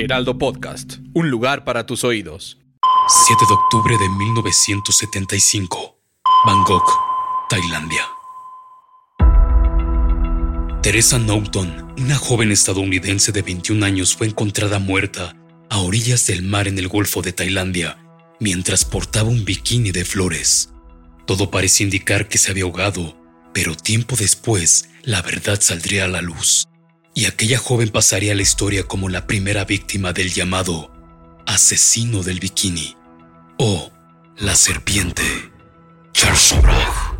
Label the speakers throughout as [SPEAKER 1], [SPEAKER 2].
[SPEAKER 1] Heraldo Podcast, un lugar para tus oídos.
[SPEAKER 2] 7 de octubre de 1975. Bangkok, Tailandia. Teresa Noughton, una joven estadounidense de 21 años, fue encontrada muerta a orillas del mar en el Golfo de Tailandia mientras portaba un bikini de flores. Todo parecía indicar que se había ahogado, pero tiempo después la verdad saldría a la luz y aquella joven pasaría a la historia como la primera víctima del llamado asesino del bikini o la serpiente Charles Sobrag.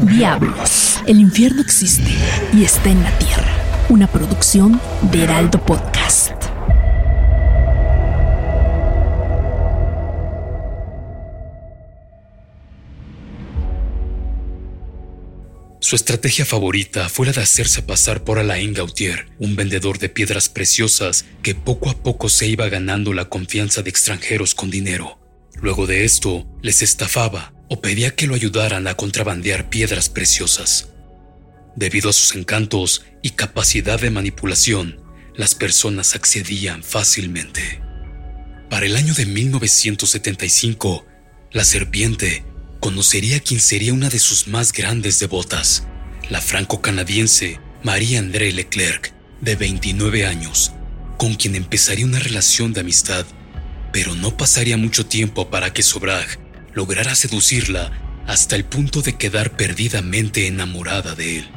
[SPEAKER 3] Diablos, el infierno existe y está en la tierra. Una producción de Heraldo Podcast.
[SPEAKER 2] Su estrategia favorita fue la de hacerse pasar por Alain Gautier, un vendedor de piedras preciosas que poco a poco se iba ganando la confianza de extranjeros con dinero. Luego de esto, les estafaba o pedía que lo ayudaran a contrabandear piedras preciosas. Debido a sus encantos y capacidad de manipulación, las personas accedían fácilmente. Para el año de 1975, la serpiente conocería quien sería una de sus más grandes devotas, la franco-canadiense Marie-André Leclerc, de 29 años, con quien empezaría una relación de amistad, pero no pasaría mucho tiempo para que Sobrag lograra seducirla hasta el punto de quedar perdidamente enamorada de él.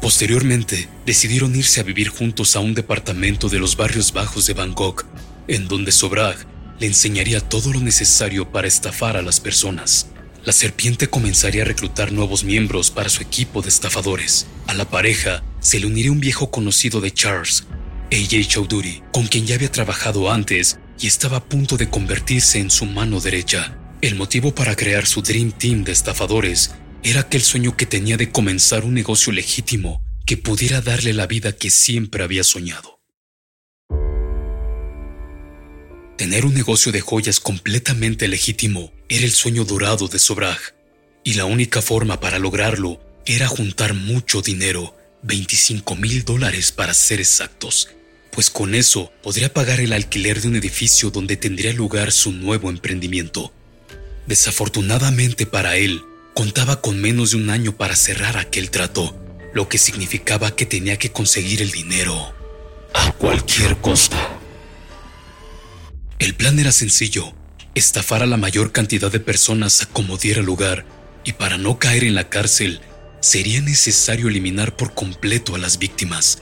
[SPEAKER 2] Posteriormente, decidieron irse a vivir juntos a un departamento de los barrios bajos de Bangkok, en donde Sobrag le enseñaría todo lo necesario para estafar a las personas la serpiente comenzaría a reclutar nuevos miembros para su equipo de estafadores. A la pareja se le uniría un viejo conocido de Charles, AJ Chowdhury, con quien ya había trabajado antes y estaba a punto de convertirse en su mano derecha. El motivo para crear su Dream Team de estafadores era aquel sueño que tenía de comenzar un negocio legítimo que pudiera darle la vida que siempre había soñado. Tener un negocio de joyas completamente legítimo era el sueño dorado de Sobrag, y la única forma para lograrlo era juntar mucho dinero, 25 mil dólares para ser exactos, pues con eso podría pagar el alquiler de un edificio donde tendría lugar su nuevo emprendimiento. Desafortunadamente para él, contaba con menos de un año para cerrar aquel trato, lo que significaba que tenía que conseguir el dinero a cualquier costo. El plan era sencillo, estafar a la mayor cantidad de personas a como diera lugar, y para no caer en la cárcel, sería necesario eliminar por completo a las víctimas.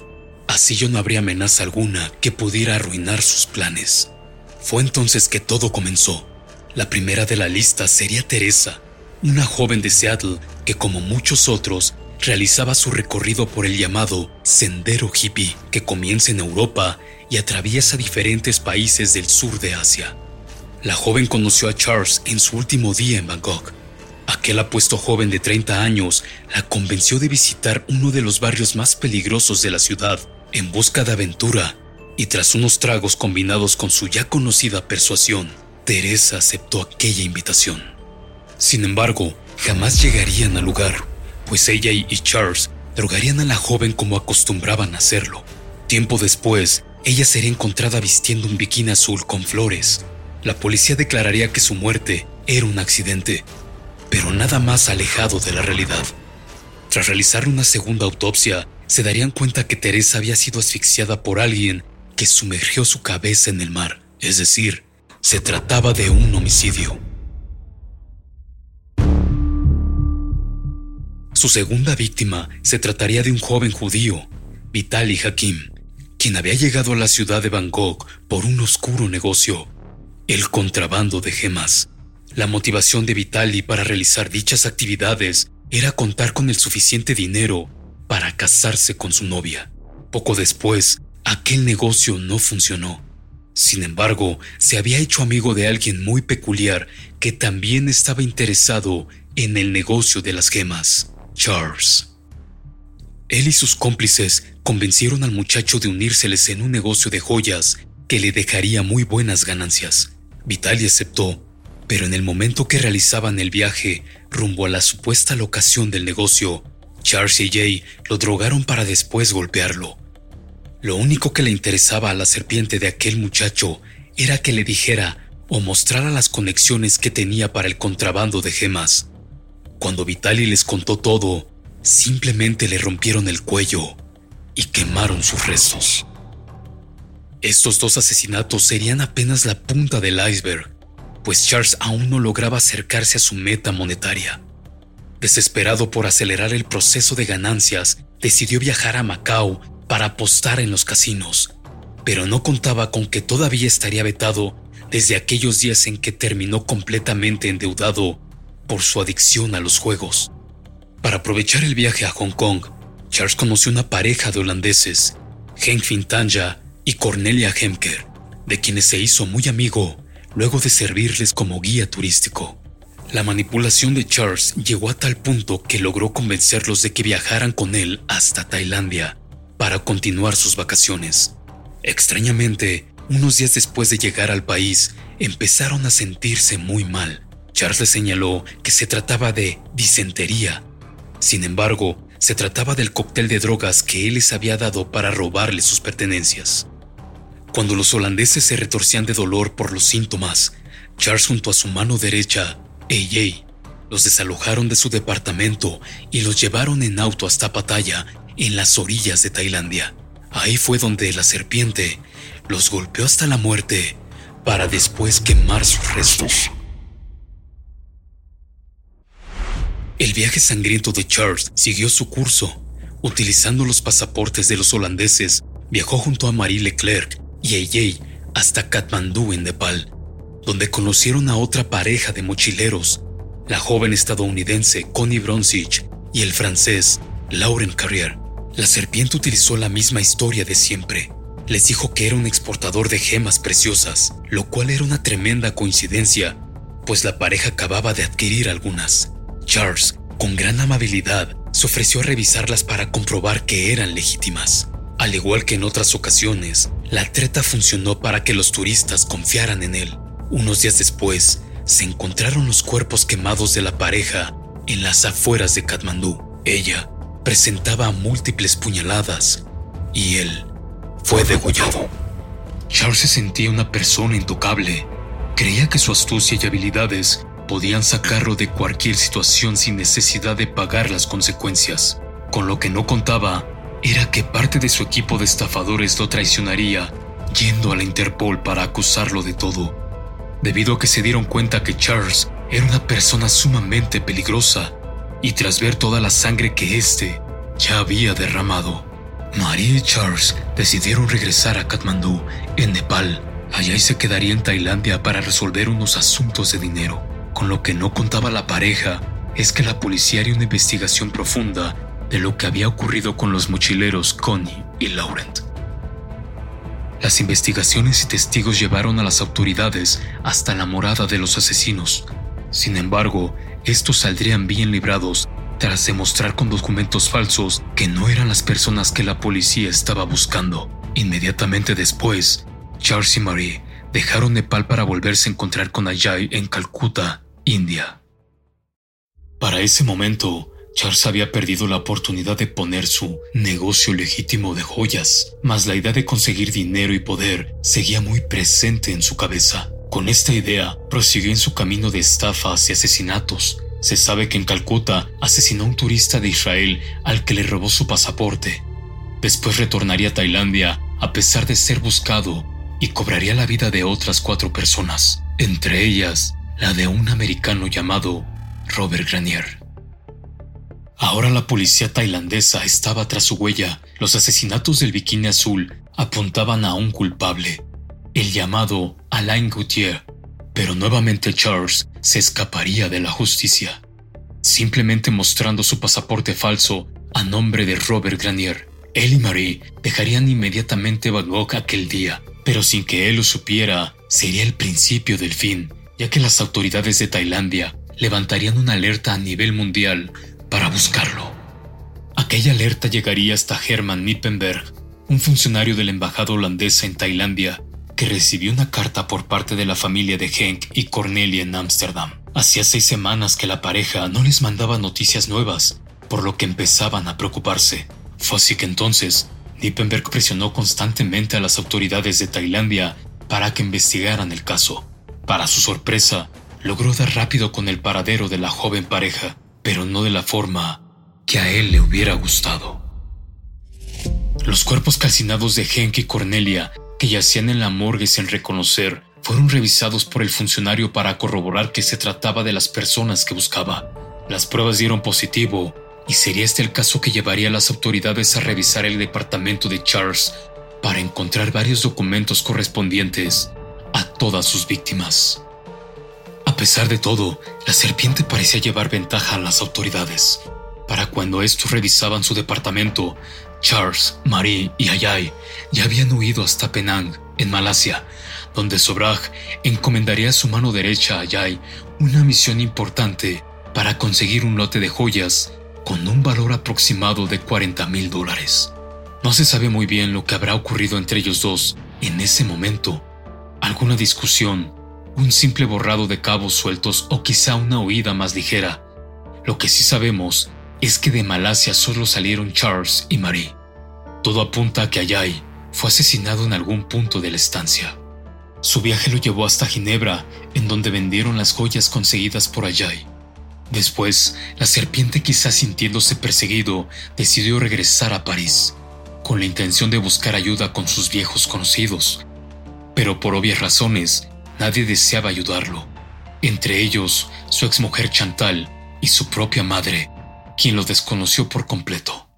[SPEAKER 2] Así yo no habría amenaza alguna que pudiera arruinar sus planes. Fue entonces que todo comenzó. La primera de la lista sería Teresa, una joven de Seattle que como muchos otros realizaba su recorrido por el llamado Sendero Hippie que comienza en Europa y atraviesa diferentes países del sur de Asia. La joven conoció a Charles en su último día en Bangkok. Aquel apuesto joven de 30 años la convenció de visitar uno de los barrios más peligrosos de la ciudad en busca de aventura, y tras unos tragos combinados con su ya conocida persuasión, Teresa aceptó aquella invitación. Sin embargo, jamás llegarían al lugar, pues ella y Charles drogarían a la joven como acostumbraban hacerlo. Tiempo después, ella sería encontrada vistiendo un bikini azul con flores. La policía declararía que su muerte era un accidente, pero nada más alejado de la realidad. Tras realizar una segunda autopsia, se darían cuenta que Teresa había sido asfixiada por alguien que sumergió su cabeza en el mar, es decir, se trataba de un homicidio. Su segunda víctima se trataría de un joven judío, Vitali Hakim, quien había llegado a la ciudad de Bangkok por un oscuro negocio, el contrabando de gemas. La motivación de Vitali para realizar dichas actividades era contar con el suficiente dinero para casarse con su novia. Poco después, aquel negocio no funcionó. Sin embargo, se había hecho amigo de alguien muy peculiar que también estaba interesado en el negocio de las gemas, Charles. Él y sus cómplices convencieron al muchacho de unírseles en un negocio de joyas que le dejaría muy buenas ganancias. Vitali aceptó, pero en el momento que realizaban el viaje rumbo a la supuesta locación del negocio, Charles y Jay lo drogaron para después golpearlo. Lo único que le interesaba a la serpiente de aquel muchacho era que le dijera o mostrara las conexiones que tenía para el contrabando de gemas. Cuando Vitali les contó todo, simplemente le rompieron el cuello y quemaron sus restos. Estos dos asesinatos serían apenas la punta del iceberg, pues Charles aún no lograba acercarse a su meta monetaria. Desesperado por acelerar el proceso de ganancias, decidió viajar a Macao para apostar en los casinos, pero no contaba con que todavía estaría vetado desde aquellos días en que terminó completamente endeudado por su adicción a los juegos. Para aprovechar el viaje a Hong Kong, Charles conoció una pareja de holandeses, Henk Fintanja y Cornelia Hemker, de quienes se hizo muy amigo luego de servirles como guía turístico. La manipulación de Charles llegó a tal punto que logró convencerlos de que viajaran con él hasta Tailandia para continuar sus vacaciones. Extrañamente, unos días después de llegar al país, empezaron a sentirse muy mal. Charles les señaló que se trataba de disentería sin embargo, se trataba del cóctel de drogas que él les había dado para robarle sus pertenencias. Cuando los holandeses se retorcían de dolor por los síntomas, Charles junto a su mano derecha, AJ, los desalojaron de su departamento y los llevaron en auto hasta Pattaya, en las orillas de Tailandia. Ahí fue donde la serpiente los golpeó hasta la muerte para después quemar sus restos. El viaje sangriento de Charles siguió su curso. Utilizando los pasaportes de los holandeses, viajó junto a Marie Leclerc y AJ hasta Katmandú en Nepal, donde conocieron a otra pareja de mochileros, la joven estadounidense Connie Bronsich y el francés Lauren Carrier. La serpiente utilizó la misma historia de siempre. Les dijo que era un exportador de gemas preciosas, lo cual era una tremenda coincidencia, pues la pareja acababa de adquirir algunas. Charles, con gran amabilidad, se ofreció a revisarlas para comprobar que eran legítimas. Al igual que en otras ocasiones, la treta funcionó para que los turistas confiaran en él. Unos días después, se encontraron los cuerpos quemados de la pareja en las afueras de Katmandú. Ella presentaba múltiples puñaladas y él fue degollado. Charles se sentía una persona intocable. Creía que su astucia y habilidades podían sacarlo de cualquier situación sin necesidad de pagar las consecuencias. Con lo que no contaba era que parte de su equipo de estafadores lo traicionaría yendo a la Interpol para acusarlo de todo, debido a que se dieron cuenta que Charles era una persona sumamente peligrosa y tras ver toda la sangre que éste ya había derramado. María y Charles decidieron regresar a Katmandú, en Nepal. Allá y se quedaría en Tailandia para resolver unos asuntos de dinero. Con lo que no contaba la pareja es que la policía haría una investigación profunda de lo que había ocurrido con los mochileros Connie y Laurent. Las investigaciones y testigos llevaron a las autoridades hasta la morada de los asesinos. Sin embargo, estos saldrían bien librados tras demostrar con documentos falsos que no eran las personas que la policía estaba buscando. Inmediatamente después, Charles y Marie dejaron Nepal para volverse a encontrar con Ajay en Calcuta, India. Para ese momento, Charles había perdido la oportunidad de poner su negocio legítimo de joyas, mas la idea de conseguir dinero y poder seguía muy presente en su cabeza. Con esta idea, prosiguió en su camino de estafas y asesinatos. Se sabe que en Calcuta asesinó a un turista de Israel al que le robó su pasaporte. Después retornaría a Tailandia a pesar de ser buscado y cobraría la vida de otras cuatro personas, entre ellas la de un americano llamado Robert Granier. Ahora la policía tailandesa estaba tras su huella. Los asesinatos del bikini azul apuntaban a un culpable, el llamado Alain Gauthier, pero nuevamente Charles se escaparía de la justicia. Simplemente mostrando su pasaporte falso, a nombre de Robert Granier. Él y Marie dejarían inmediatamente Bangkok aquel día, pero sin que él lo supiera, sería el principio del fin, ya que las autoridades de Tailandia levantarían una alerta a nivel mundial para buscarlo. Aquella alerta llegaría hasta Herman Nippenberg, un funcionario de la embajada holandesa en Tailandia, que recibió una carta por parte de la familia de Henk y Cornelia en Ámsterdam. Hacía seis semanas que la pareja no les mandaba noticias nuevas, por lo que empezaban a preocuparse. Fue así que entonces, Nippenberg presionó constantemente a las autoridades de Tailandia para que investigaran el caso. Para su sorpresa, logró dar rápido con el paradero de la joven pareja, pero no de la forma que a él le hubiera gustado. Los cuerpos calcinados de Henk y Cornelia, que yacían en la morgue sin reconocer, fueron revisados por el funcionario para corroborar que se trataba de las personas que buscaba. Las pruebas dieron positivo, y sería este el caso que llevaría a las autoridades a revisar el departamento de Charles para encontrar varios documentos correspondientes todas sus víctimas. A pesar de todo, la serpiente parecía llevar ventaja a las autoridades. Para cuando estos revisaban su departamento, Charles, Marie y Ayay ya habían huido hasta Penang, en Malasia, donde Sobrag encomendaría a su mano derecha a Ayay una misión importante para conseguir un lote de joyas con un valor aproximado de 40 mil dólares. No se sabe muy bien lo que habrá ocurrido entre ellos dos en ese momento. Alguna discusión, un simple borrado de cabos sueltos o quizá una huida más ligera. Lo que sí sabemos es que de Malasia solo salieron Charles y Marie. Todo apunta a que Ayay fue asesinado en algún punto de la estancia. Su viaje lo llevó hasta Ginebra, en donde vendieron las joyas conseguidas por Ayay. Después, la serpiente quizás sintiéndose perseguido, decidió regresar a París, con la intención de buscar ayuda con sus viejos conocidos. Pero por obvias razones, nadie deseaba ayudarlo, entre ellos su exmujer Chantal y su propia madre, quien lo desconoció por completo.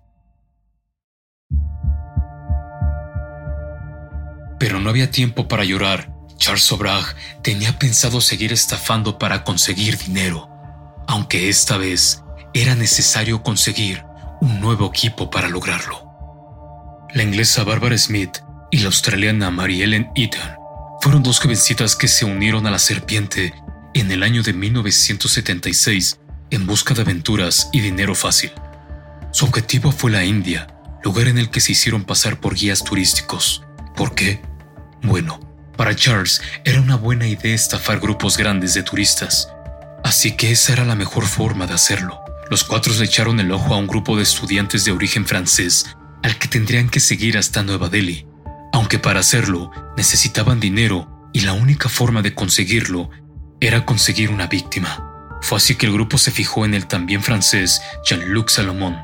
[SPEAKER 2] Pero no había tiempo para llorar. Charles Sobrag tenía pensado seguir estafando para conseguir dinero, aunque esta vez era necesario conseguir un nuevo equipo para lograrlo. La inglesa Barbara Smith y la australiana Mary Ellen Eaton fueron dos jovencitas que se unieron a la serpiente en el año de 1976 en busca de aventuras y dinero fácil. Su objetivo fue la India, lugar en el que se hicieron pasar por guías turísticos. ¿Por qué? Bueno, para Charles era una buena idea estafar grupos grandes de turistas, así que esa era la mejor forma de hacerlo. Los cuatro le echaron el ojo a un grupo de estudiantes de origen francés al que tendrían que seguir hasta Nueva Delhi, aunque para hacerlo necesitaban dinero y la única forma de conseguirlo era conseguir una víctima. Fue así que el grupo se fijó en el también francés Jean-Luc Salomon,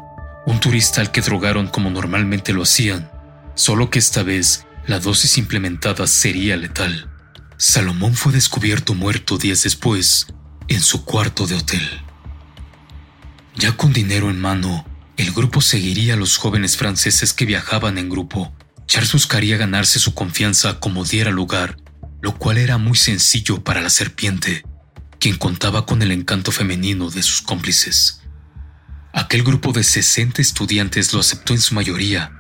[SPEAKER 2] un turista al que drogaron como normalmente lo hacían, solo que esta vez la dosis implementada sería letal. Salomón fue descubierto muerto días después en su cuarto de hotel. Ya con dinero en mano, el grupo seguiría a los jóvenes franceses que viajaban en grupo. Charles buscaría ganarse su confianza como diera lugar, lo cual era muy sencillo para la serpiente quien contaba con el encanto femenino de sus cómplices. Aquel grupo de 60 estudiantes lo aceptó en su mayoría,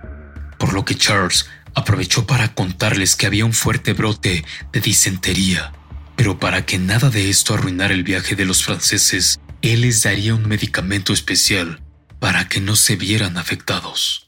[SPEAKER 2] por lo que Charles aprovechó para contarles que había un fuerte brote de disentería, pero para que nada de esto arruinara el viaje de los franceses, él les daría un medicamento especial para que no se vieran afectados.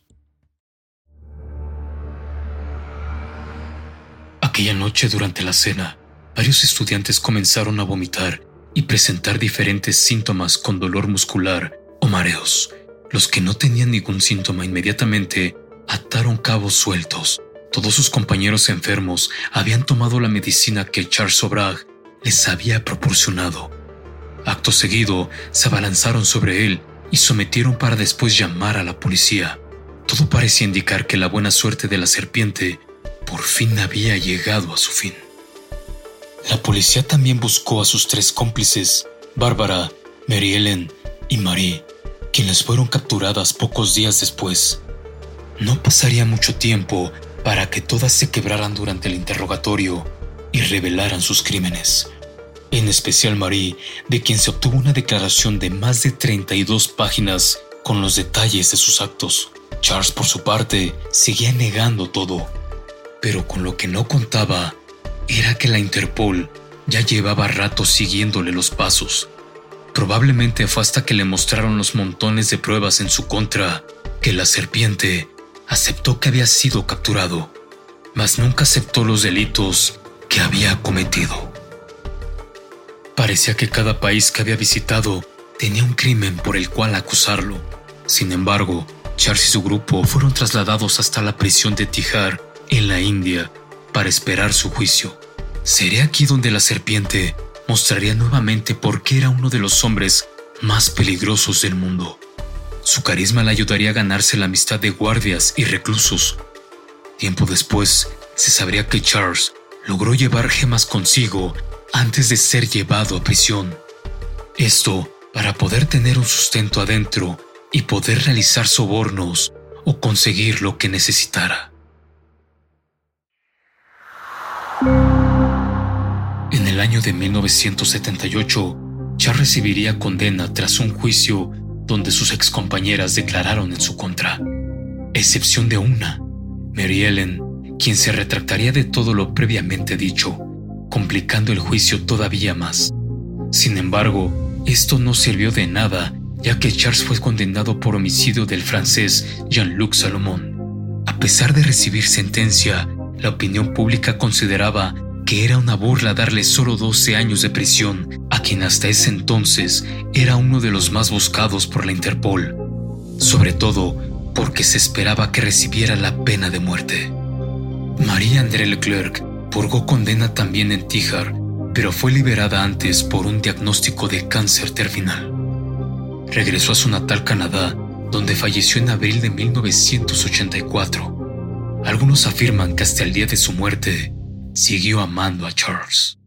[SPEAKER 2] Aquella noche durante la cena, varios estudiantes comenzaron a vomitar y presentar diferentes síntomas con dolor muscular o mareos. Los que no tenían ningún síntoma inmediatamente ataron cabos sueltos. Todos sus compañeros enfermos habían tomado la medicina que Charles Sobrag les había proporcionado. Acto seguido, se abalanzaron sobre él y sometieron para después llamar a la policía. Todo parecía indicar que la buena suerte de la serpiente por fin había llegado a su fin. La policía también buscó a sus tres cómplices, Bárbara, Mary Ellen y Marie, quienes fueron capturadas pocos días después. No pasaría mucho tiempo para que todas se quebraran durante el interrogatorio y revelaran sus crímenes. En especial Marie, de quien se obtuvo una declaración de más de 32 páginas con los detalles de sus actos. Charles, por su parte, seguía negando todo. Pero con lo que no contaba era que la Interpol ya llevaba rato siguiéndole los pasos. Probablemente fue hasta que le mostraron los montones de pruebas en su contra que la serpiente aceptó que había sido capturado, mas nunca aceptó los delitos que había cometido. Parecía que cada país que había visitado tenía un crimen por el cual acusarlo. Sin embargo, Charles y su grupo fueron trasladados hasta la prisión de Tijar, en la India, para esperar su juicio. Sería aquí donde la serpiente mostraría nuevamente por qué era uno de los hombres más peligrosos del mundo. Su carisma le ayudaría a ganarse la amistad de guardias y reclusos. Tiempo después, se sabría que Charles logró llevar gemas consigo antes de ser llevado a prisión. Esto para poder tener un sustento adentro y poder realizar sobornos o conseguir lo que necesitara. El año de 1978, Char recibiría condena tras un juicio donde sus excompañeras declararon en su contra, excepción de una, Mary Ellen, quien se retractaría de todo lo previamente dicho, complicando el juicio todavía más. Sin embargo, esto no sirvió de nada ya que Charles fue condenado por homicidio del francés Jean-Luc Salomon. A pesar de recibir sentencia, la opinión pública consideraba que era una burla darle solo 12 años de prisión a quien hasta ese entonces era uno de los más buscados por la Interpol, sobre todo porque se esperaba que recibiera la pena de muerte. María André Leclerc purgó condena también en Tíjar, pero fue liberada antes por un diagnóstico de cáncer terminal regresó a su natal Canadá, donde falleció en abril de 1984. Algunos afirman que hasta el día de su muerte siguió amando a Charles.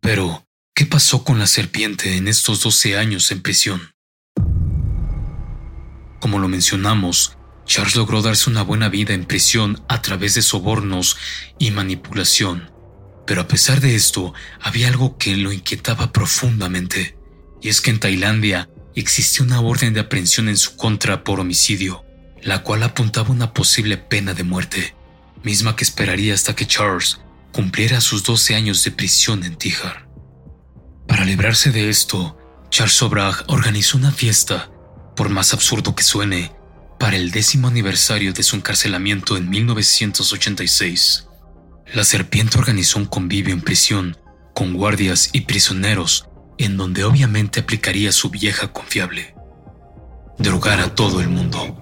[SPEAKER 2] Pero, ¿qué pasó con la serpiente en estos 12 años en prisión? Como lo mencionamos, Charles logró darse una buena vida en prisión a través de sobornos y manipulación. Pero a pesar de esto, había algo que lo inquietaba profundamente, y es que en Tailandia existía una orden de aprehensión en su contra por homicidio, la cual apuntaba una posible pena de muerte, misma que esperaría hasta que Charles cumpliera sus 12 años de prisión en Tíjar. Para librarse de esto, Charles Sobrag organizó una fiesta, por más absurdo que suene, para el décimo aniversario de su encarcelamiento en 1986. La serpiente organizó un convivio en prisión con guardias y prisioneros en donde obviamente aplicaría su vieja confiable. Drogar a todo el mundo.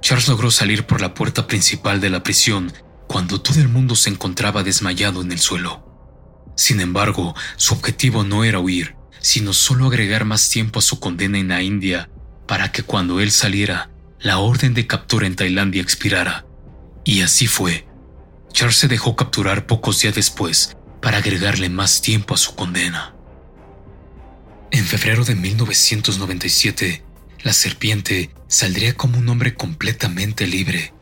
[SPEAKER 2] Charles logró salir por la puerta principal de la prisión cuando todo el mundo se encontraba desmayado en el suelo. Sin embargo, su objetivo no era huir, sino solo agregar más tiempo a su condena en la India para que cuando él saliera, la orden de captura en Tailandia expirara. Y así fue. Charles se dejó capturar pocos días después para agregarle más tiempo a su condena. En febrero de 1997, la serpiente saldría como un hombre completamente libre.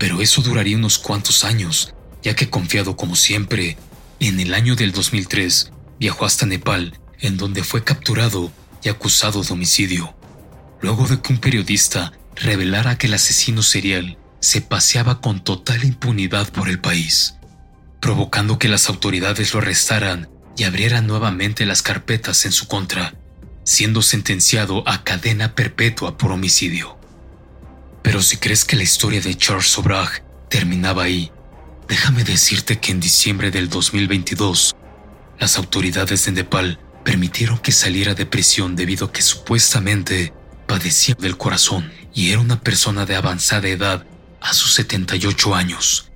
[SPEAKER 2] Pero eso duraría unos cuantos años, ya que confiado como siempre, en el año del 2003 viajó hasta Nepal, en donde fue capturado y acusado de homicidio. Luego de que un periodista revelara que el asesino serial se paseaba con total impunidad por el país, provocando que las autoridades lo arrestaran y abriera nuevamente las carpetas en su contra, siendo sentenciado a cadena perpetua por homicidio. Pero si crees que la historia de Charles Sobrag terminaba ahí, déjame decirte que en diciembre del 2022, las autoridades de Nepal permitieron que saliera de prisión debido a que supuestamente padecía del corazón y era una persona de avanzada edad a sus 78 años.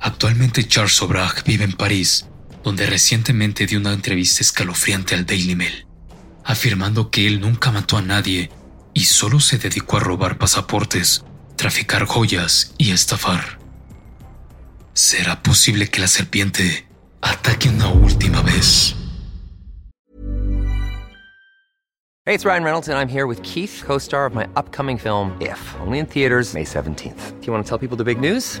[SPEAKER 2] Actualmente Charles Sobrag vive en París donde recientemente dio una entrevista escalofriante al Daily Mail, afirmando que él nunca mató a nadie y solo se dedicó a robar pasaportes, traficar joyas y estafar. ¿Será posible que la serpiente ataque una última vez?
[SPEAKER 4] Hey, it's Ryan Reynolds and I'm here with Keith, co-star of my upcoming film If, only in theaters May 17th. Do you want to tell people the big news?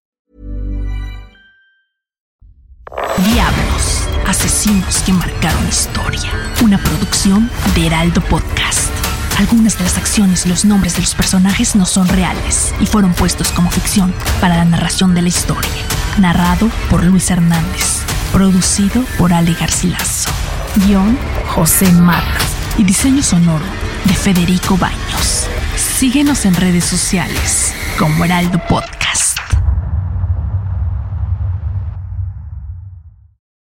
[SPEAKER 3] Diablos, asesinos que marcaron historia. Una producción de Heraldo Podcast. Algunas de las acciones y los nombres de los personajes no son reales y fueron puestos como ficción para la narración de la historia. Narrado por Luis Hernández. Producido por Ale Garcilaso. Guión José Mata. Y diseño sonoro de Federico Baños. Síguenos en redes sociales como Heraldo Podcast.